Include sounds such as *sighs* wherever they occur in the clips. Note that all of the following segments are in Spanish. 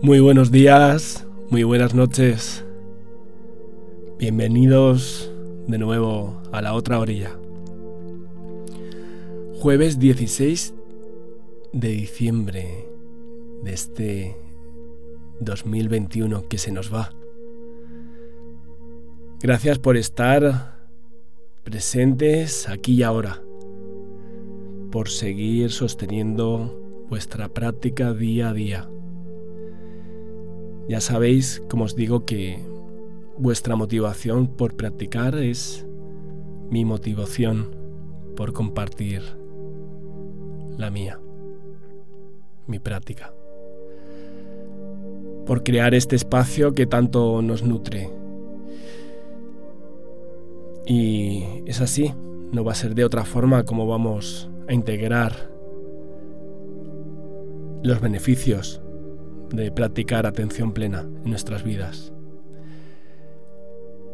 Muy buenos días, muy buenas noches. Bienvenidos de nuevo a la otra orilla. Jueves 16 de diciembre de este 2021 que se nos va. Gracias por estar presentes aquí y ahora, por seguir sosteniendo vuestra práctica día a día ya sabéis, como os digo, que vuestra motivación por practicar es mi motivación por compartir la mía, mi práctica, por crear este espacio que tanto nos nutre. Y es así, no va a ser de otra forma como vamos a integrar los beneficios de practicar atención plena en nuestras vidas.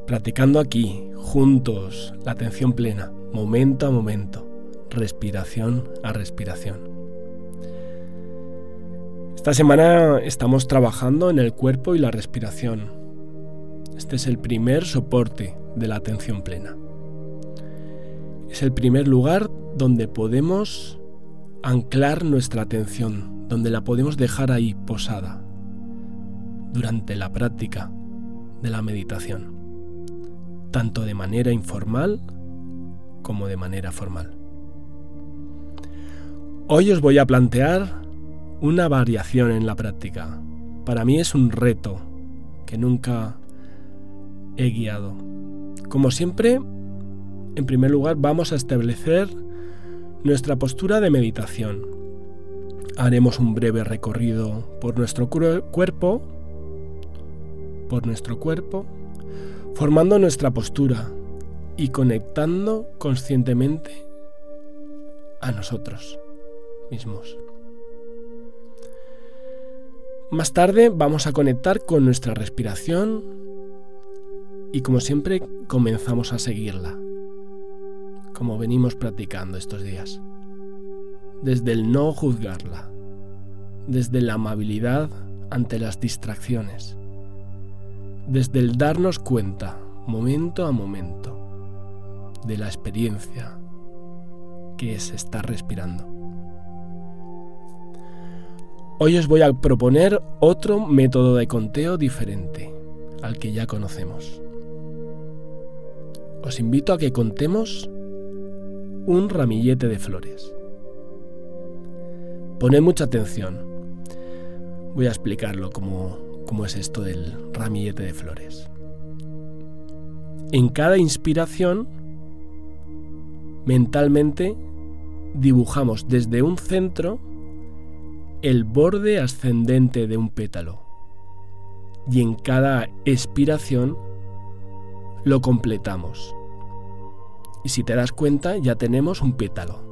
Practicando aquí, juntos, la atención plena, momento a momento, respiración a respiración. Esta semana estamos trabajando en el cuerpo y la respiración. Este es el primer soporte de la atención plena. Es el primer lugar donde podemos anclar nuestra atención, donde la podemos dejar ahí posada durante la práctica de la meditación, tanto de manera informal como de manera formal. Hoy os voy a plantear una variación en la práctica. Para mí es un reto que nunca he guiado. Como siempre, en primer lugar vamos a establecer nuestra postura de meditación, Haremos un breve recorrido por nuestro cuerpo, por nuestro cuerpo, formando nuestra postura y conectando conscientemente a nosotros mismos. Más tarde vamos a conectar con nuestra respiración y como siempre comenzamos a seguirla, como venimos practicando estos días desde el no juzgarla, desde la amabilidad ante las distracciones, desde el darnos cuenta, momento a momento, de la experiencia que es estar respirando. Hoy os voy a proponer otro método de conteo diferente al que ya conocemos. Os invito a que contemos un ramillete de flores. Poned mucha atención. Voy a explicarlo cómo, cómo es esto del ramillete de flores. En cada inspiración, mentalmente dibujamos desde un centro el borde ascendente de un pétalo y en cada expiración lo completamos. Y si te das cuenta ya tenemos un pétalo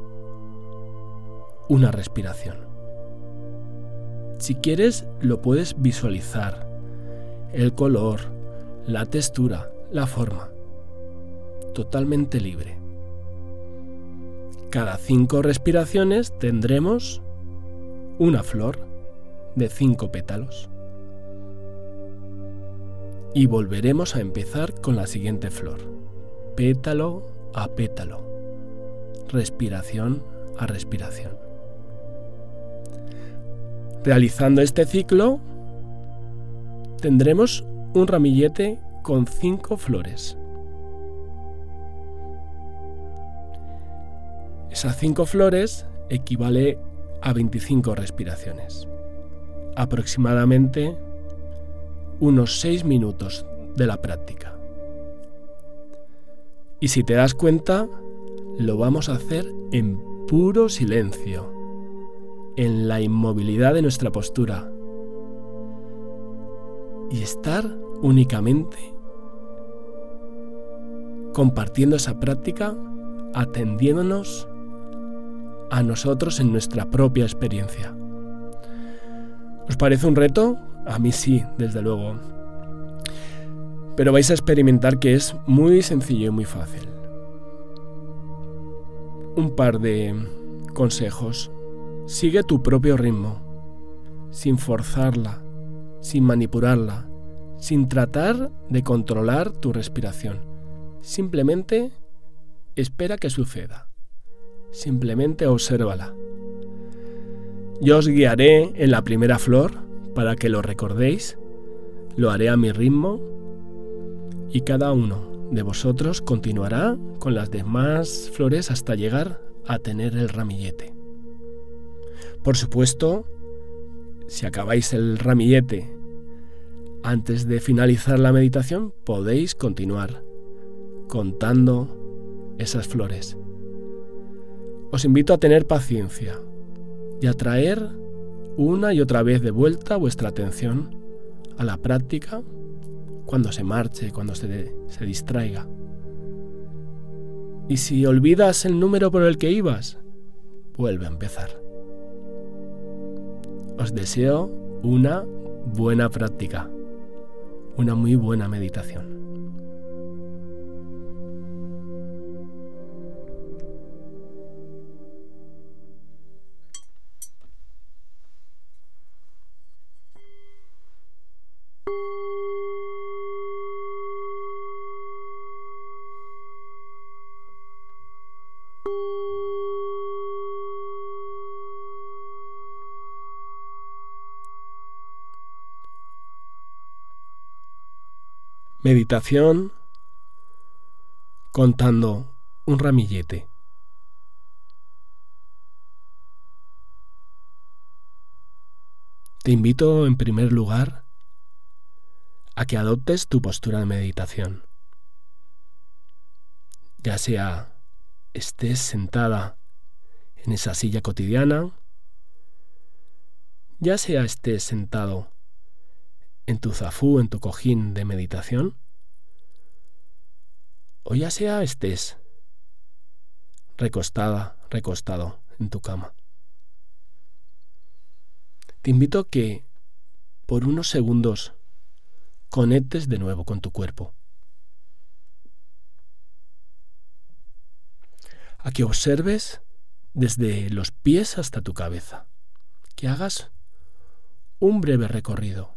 una respiración. Si quieres, lo puedes visualizar. El color, la textura, la forma. Totalmente libre. Cada cinco respiraciones tendremos una flor de cinco pétalos. Y volveremos a empezar con la siguiente flor. Pétalo a pétalo. Respiración a respiración. Realizando este ciclo, tendremos un ramillete con cinco flores. Esas cinco flores equivale a 25 respiraciones, aproximadamente unos 6 minutos de la práctica. Y si te das cuenta, lo vamos a hacer en puro silencio, en la inmovilidad de nuestra postura. Y estar únicamente compartiendo esa práctica, atendiéndonos a nosotros en nuestra propia experiencia. ¿Os parece un reto? A mí sí, desde luego. Pero vais a experimentar que es muy sencillo y muy fácil. Un par de consejos. Sigue tu propio ritmo, sin forzarla, sin manipularla, sin tratar de controlar tu respiración. Simplemente espera que suceda. Simplemente obsérvala. Yo os guiaré en la primera flor para que lo recordéis. Lo haré a mi ritmo y cada uno de vosotros continuará con las demás flores hasta llegar a tener el ramillete. Por supuesto, si acabáis el ramillete antes de finalizar la meditación, podéis continuar contando esas flores os invito a tener paciencia y a traer una y otra vez de vuelta vuestra atención a la práctica cuando se marche, cuando se, se distraiga. Y si olvidas el número por el que ibas, vuelve a empezar. Os deseo una buena práctica, una muy buena meditación. Meditación contando un ramillete. Te invito en primer lugar a que adoptes tu postura de meditación. Ya sea estés sentada en esa silla cotidiana, ya sea estés sentado en tu zafú, en tu cojín de meditación, o ya sea estés recostada, recostado en tu cama. Te invito a que por unos segundos conectes de nuevo con tu cuerpo. A que observes desde los pies hasta tu cabeza. Que hagas un breve recorrido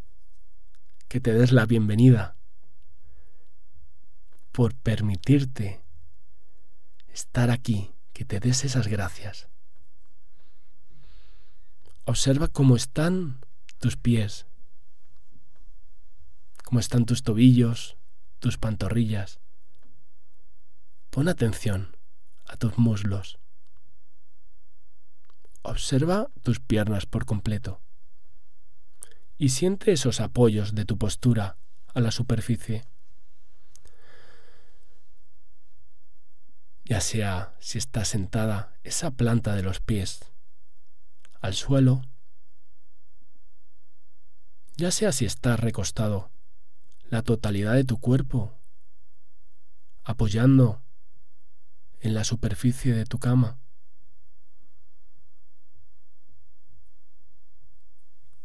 que te des la bienvenida por permitirte estar aquí, que te des esas gracias. Observa cómo están tus pies, cómo están tus tobillos, tus pantorrillas. Pon atención a tus muslos. Observa tus piernas por completo y siente esos apoyos de tu postura a la superficie. Ya sea si estás sentada, esa planta de los pies al suelo, ya sea si estás recostado, la totalidad de tu cuerpo apoyando en la superficie de tu cama.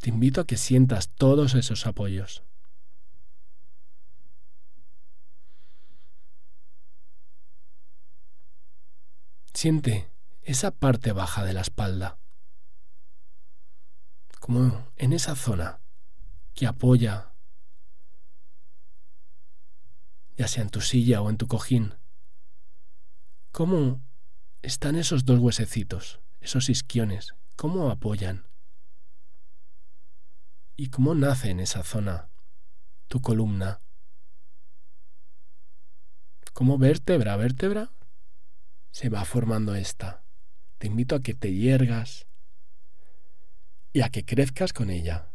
Te invito a que sientas todos esos apoyos. Siente esa parte baja de la espalda, como en esa zona que apoya, ya sea en tu silla o en tu cojín. ¿Cómo están esos dos huesecitos, esos isquiones? ¿Cómo apoyan? ¿Y cómo nace en esa zona tu columna? ¿Cómo vértebra a vértebra se va formando esta? Te invito a que te hiergas y a que crezcas con ella.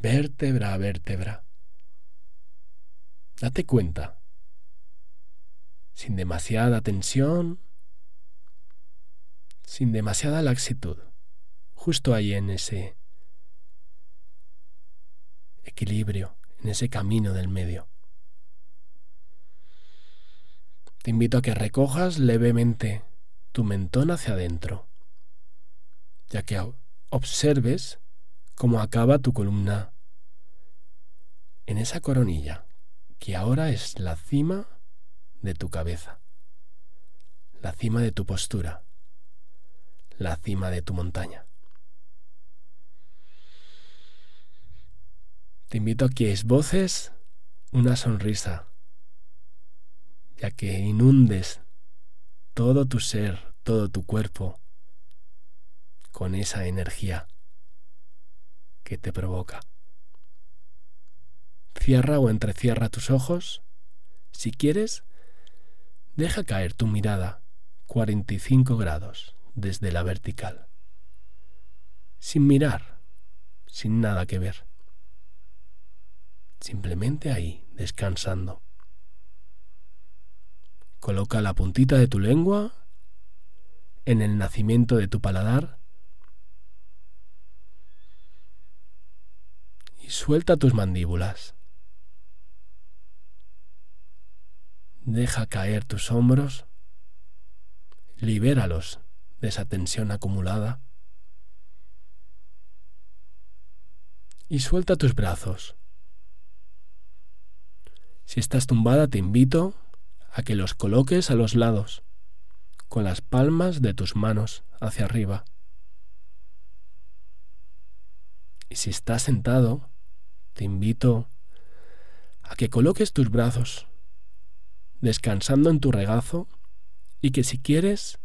Vértebra a vértebra. Date cuenta, sin demasiada tensión, sin demasiada laxitud, justo ahí en ese equilibrio, en ese camino del medio. Te invito a que recojas levemente tu mentón hacia adentro, ya que observes cómo acaba tu columna en esa coronilla, que ahora es la cima de tu cabeza, la cima de tu postura, la cima de tu montaña. Te invito a que esboces una sonrisa ya que inundes todo tu ser, todo tu cuerpo con esa energía que te provoca. Cierra o entrecierra tus ojos. Si quieres, deja caer tu mirada 45 grados desde la vertical, sin mirar, sin nada que ver, simplemente ahí, descansando. Coloca la puntita de tu lengua en el nacimiento de tu paladar y suelta tus mandíbulas. Deja caer tus hombros, libéralos de esa tensión acumulada y suelta tus brazos. Si estás tumbada, te invito a que los coloques a los lados, con las palmas de tus manos hacia arriba. Y si estás sentado, te invito a que coloques tus brazos, descansando en tu regazo, y que si quieres,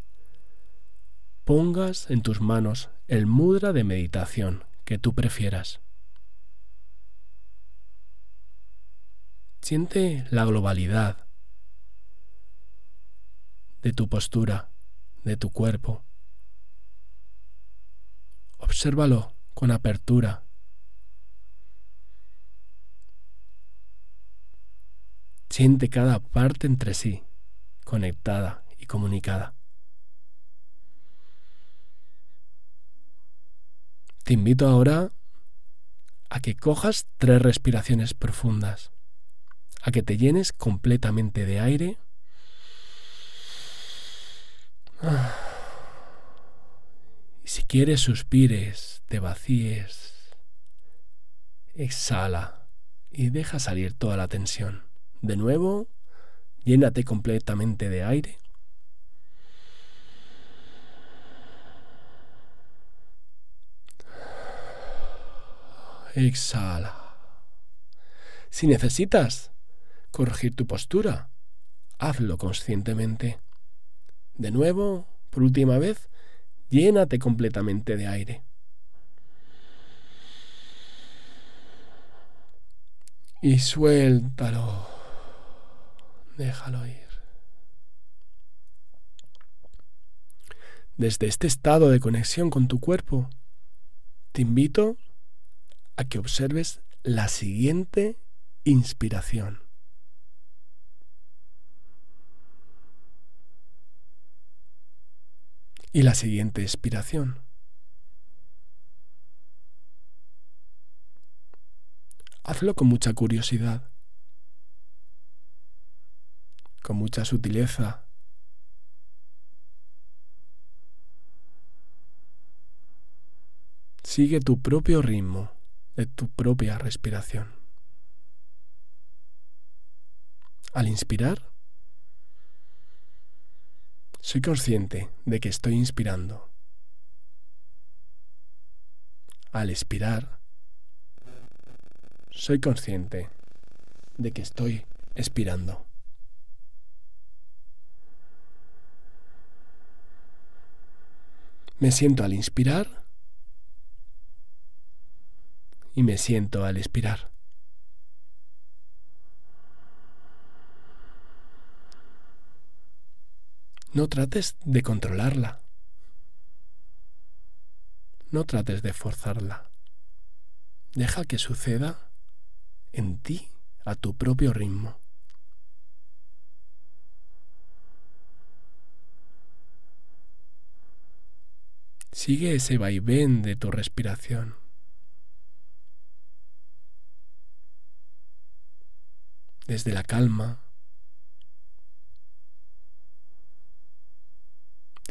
pongas en tus manos el mudra de meditación que tú prefieras. Siente la globalidad de tu postura, de tu cuerpo. Obsérvalo con apertura. Siente cada parte entre sí, conectada y comunicada. Te invito ahora a que cojas tres respiraciones profundas, a que te llenes completamente de aire *sighs* y si quieres suspires, te vacíes, exhala y deja salir toda la tensión. De nuevo, llénate completamente de aire. Exhala. Si necesitas corregir tu postura, hazlo conscientemente. De nuevo, por última vez, llénate completamente de aire. Y suéltalo. Déjalo ir. Desde este estado de conexión con tu cuerpo, te invito a que observes la siguiente inspiración. Y la siguiente expiración. Hazlo con mucha curiosidad, con mucha sutileza. Sigue tu propio ritmo de tu propia respiración. Al inspirar, soy consciente de que estoy inspirando. Al expirar, soy consciente de que estoy expirando. Me siento al inspirar y me siento al expirar. No trates de controlarla. No trates de forzarla. Deja que suceda en ti a tu propio ritmo. Sigue ese vaivén de tu respiración. Desde la calma,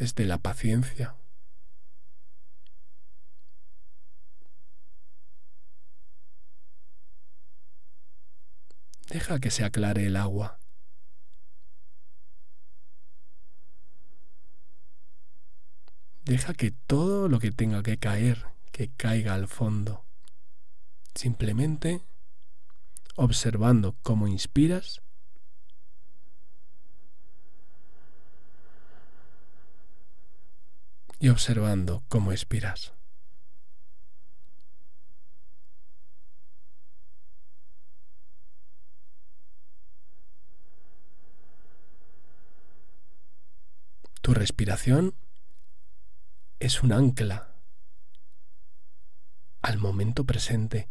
desde la paciencia. Deja que se aclare el agua. Deja que todo lo que tenga que caer, que caiga al fondo. Simplemente observando cómo inspiras y observando cómo expiras. Tu respiración es un ancla al momento presente.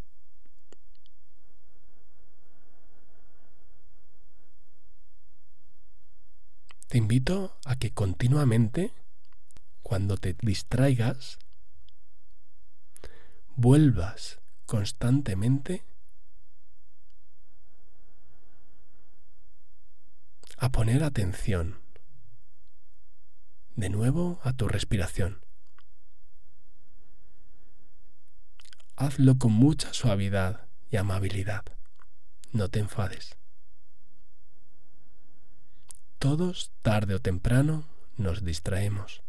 Te invito a que continuamente, cuando te distraigas, vuelvas constantemente a poner atención de nuevo a tu respiración. Hazlo con mucha suavidad y amabilidad. No te enfades. Todos, tarde o temprano, nos distraemos.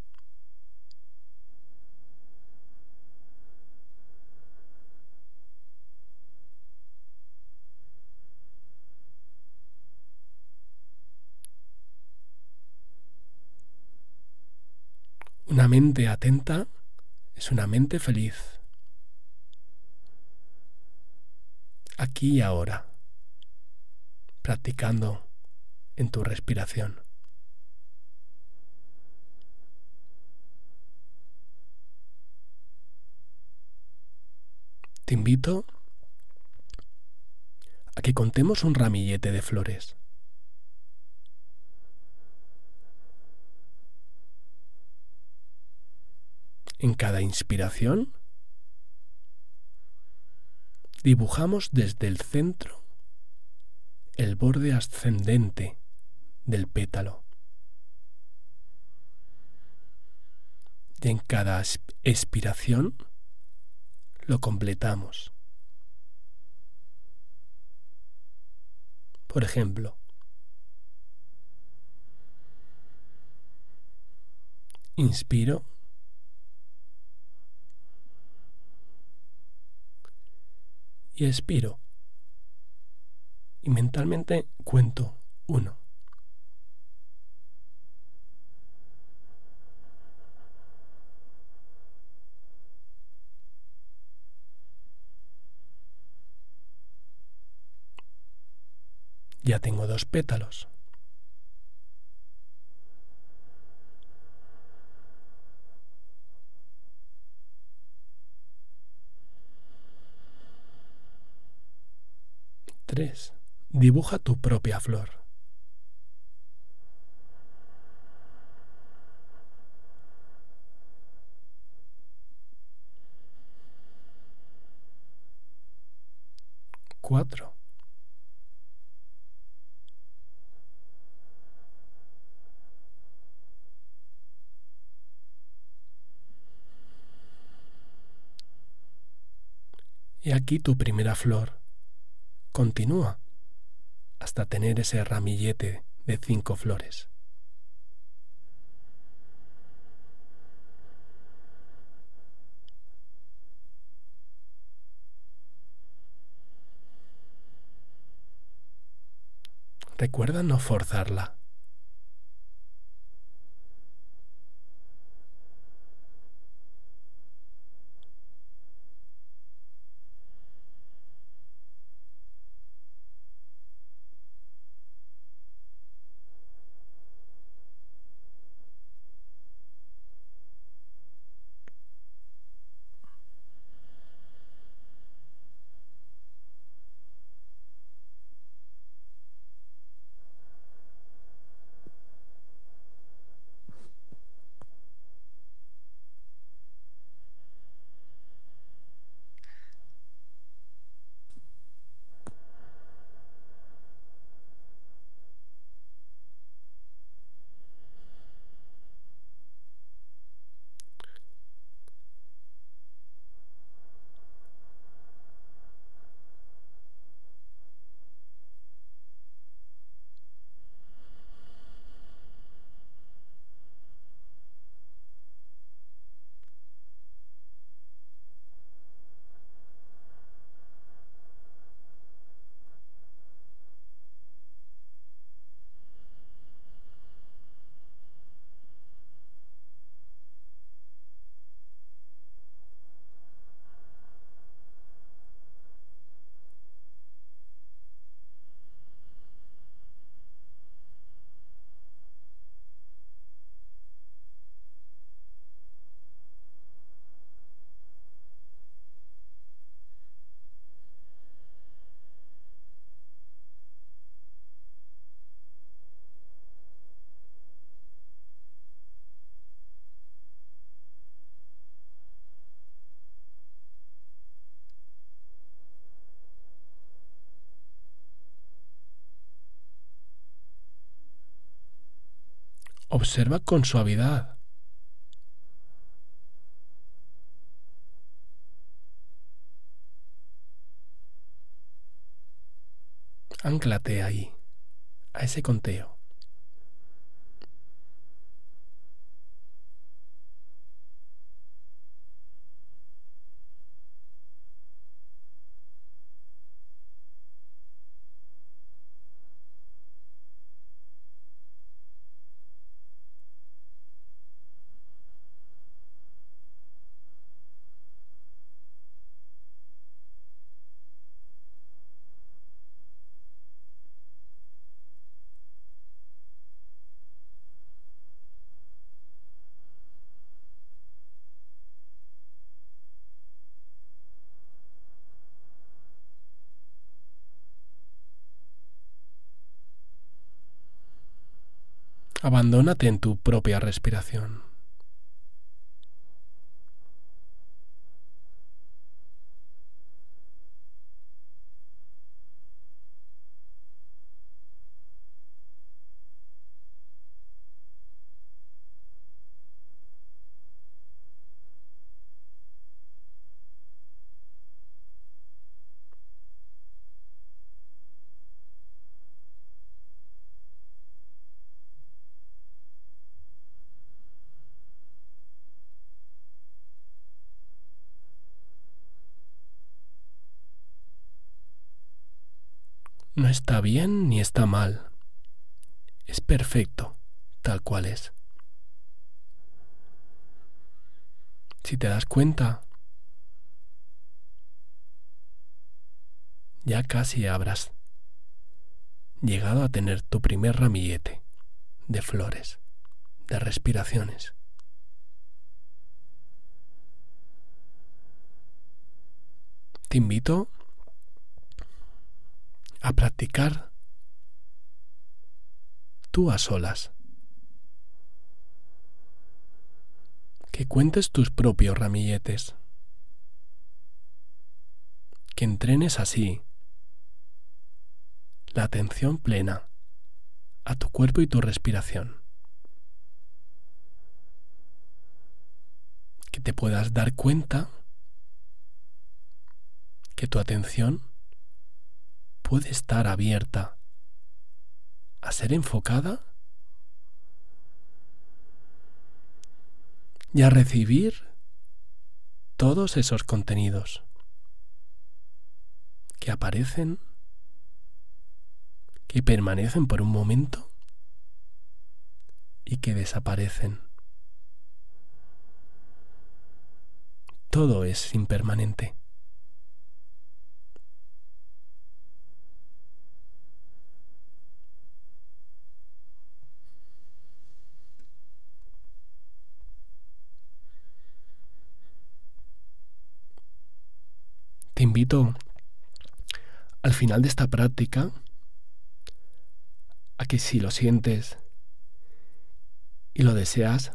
Una mente atenta es una mente feliz. Aquí y ahora, practicando en tu respiración. Te invito a que contemos un ramillete de flores. En cada inspiración dibujamos desde el centro el borde ascendente del pétalo. Y en cada expiración lo completamos. Por ejemplo, inspiro y expiro. Y mentalmente cuento uno. Ya tengo dos pétalos. Dibuja tu propia flor. Cuatro. Y aquí tu primera flor. Continúa hasta tener ese ramillete de cinco flores. Recuerda no forzarla. Observa con suavidad. Anclate ahí, a ese conteo. Abandónate en tu propia respiración. No está bien ni está mal. Es perfecto, tal cual es. Si te das cuenta, ya casi habrás llegado a tener tu primer ramillete de flores, de respiraciones. Te invito a practicar tú a solas. Que cuentes tus propios ramilletes. Que entrenes así la atención plena a tu cuerpo y tu respiración. Que te puedas dar cuenta que tu atención puede estar abierta a ser enfocada y a recibir todos esos contenidos que aparecen, que permanecen por un momento y que desaparecen. Todo es impermanente. Invito al final de esta práctica a que si lo sientes y lo deseas,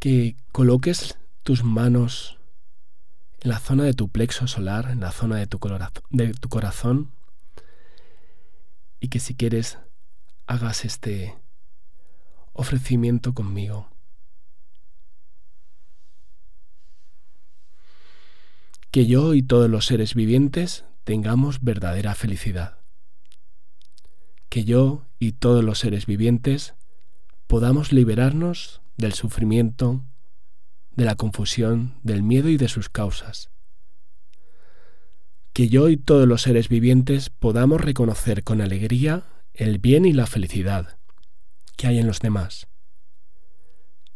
que coloques tus manos en la zona de tu plexo solar, en la zona de tu, de tu corazón, y que si quieres hagas este ofrecimiento conmigo. Que yo y todos los seres vivientes tengamos verdadera felicidad. Que yo y todos los seres vivientes podamos liberarnos del sufrimiento, de la confusión, del miedo y de sus causas. Que yo y todos los seres vivientes podamos reconocer con alegría el bien y la felicidad que hay en los demás.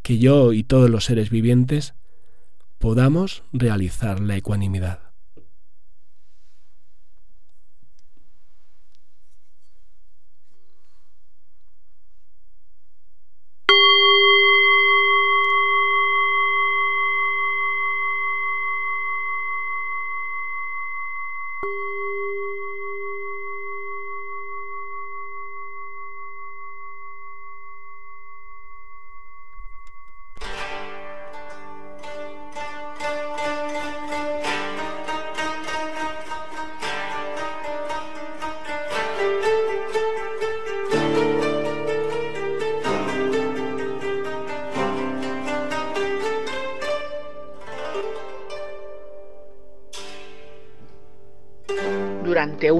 Que yo y todos los seres vivientes podamos realizar la ecuanimidad.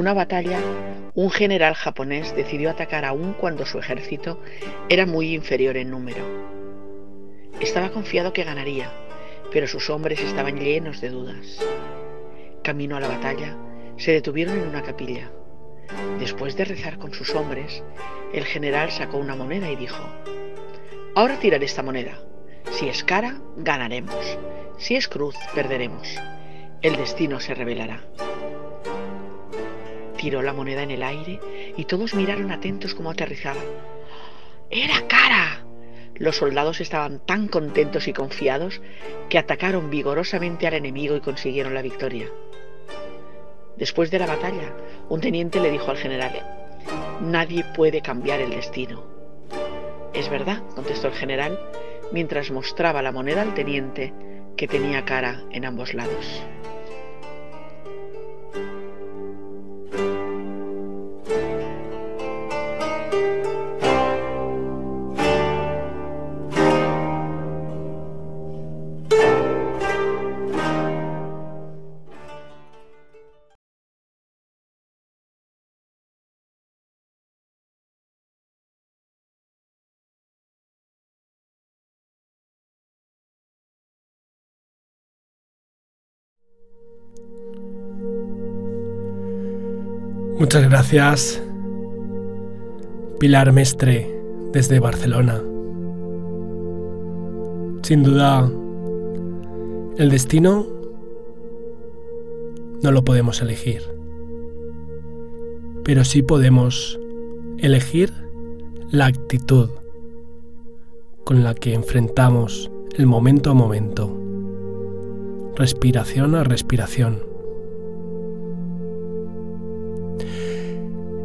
Una batalla, un general japonés decidió atacar aún cuando su ejército era muy inferior en número. Estaba confiado que ganaría, pero sus hombres estaban llenos de dudas. Camino a la batalla, se detuvieron en una capilla. Después de rezar con sus hombres, el general sacó una moneda y dijo, Ahora tiraré esta moneda. Si es cara, ganaremos. Si es cruz, perderemos. El destino se revelará. Tiró la moneda en el aire y todos miraron atentos como aterrizaba. ¡Era cara! Los soldados estaban tan contentos y confiados que atacaron vigorosamente al enemigo y consiguieron la victoria. Después de la batalla, un teniente le dijo al general, Nadie puede cambiar el destino. Es verdad, contestó el general, mientras mostraba la moneda al teniente que tenía cara en ambos lados. Muchas gracias, Pilar Mestre, desde Barcelona. Sin duda, el destino no lo podemos elegir, pero sí podemos elegir la actitud con la que enfrentamos el momento a momento, respiración a respiración.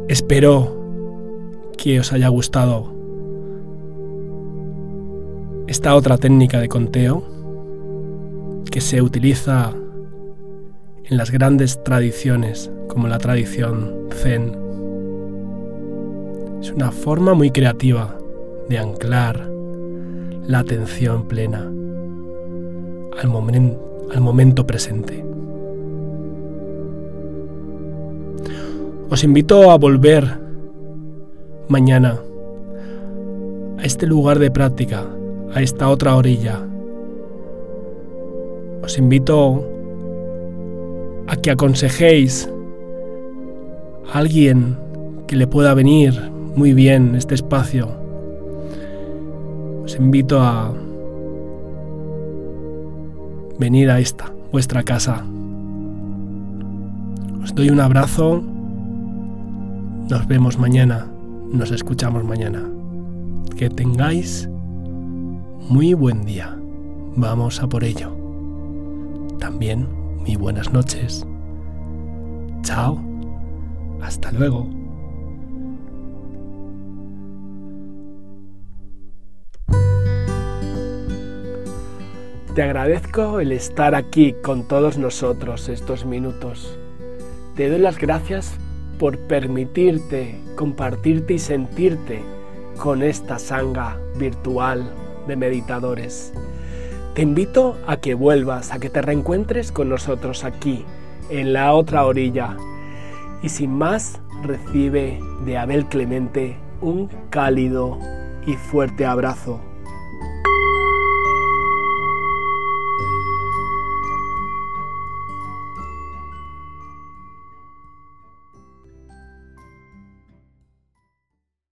Espero que os haya gustado esta otra técnica de conteo que se utiliza en las grandes tradiciones como la tradición zen. Es una forma muy creativa de anclar la atención plena al, momento presente. Os invito a volver mañana a este lugar de práctica, a esta otra orilla. Os invito a que aconsejéis a alguien que le pueda venir muy bien este espacio. Os invito a venir a esta, vuestra casa. Os doy un abrazo nos vemos mañana, nos escuchamos mañana. Que tengáis muy buen día. Vamos a por ello. También muy buenas noches. Chao. Hasta luego. Te agradezco el estar aquí con todos nosotros estos minutos. Te doy las gracias por permitirte compartirte y sentirte con esta sanga virtual de meditadores. Te invito a que vuelvas, a que te reencuentres con nosotros aquí, en la otra orilla. Y sin más, recibe de Abel Clemente un cálido y fuerte abrazo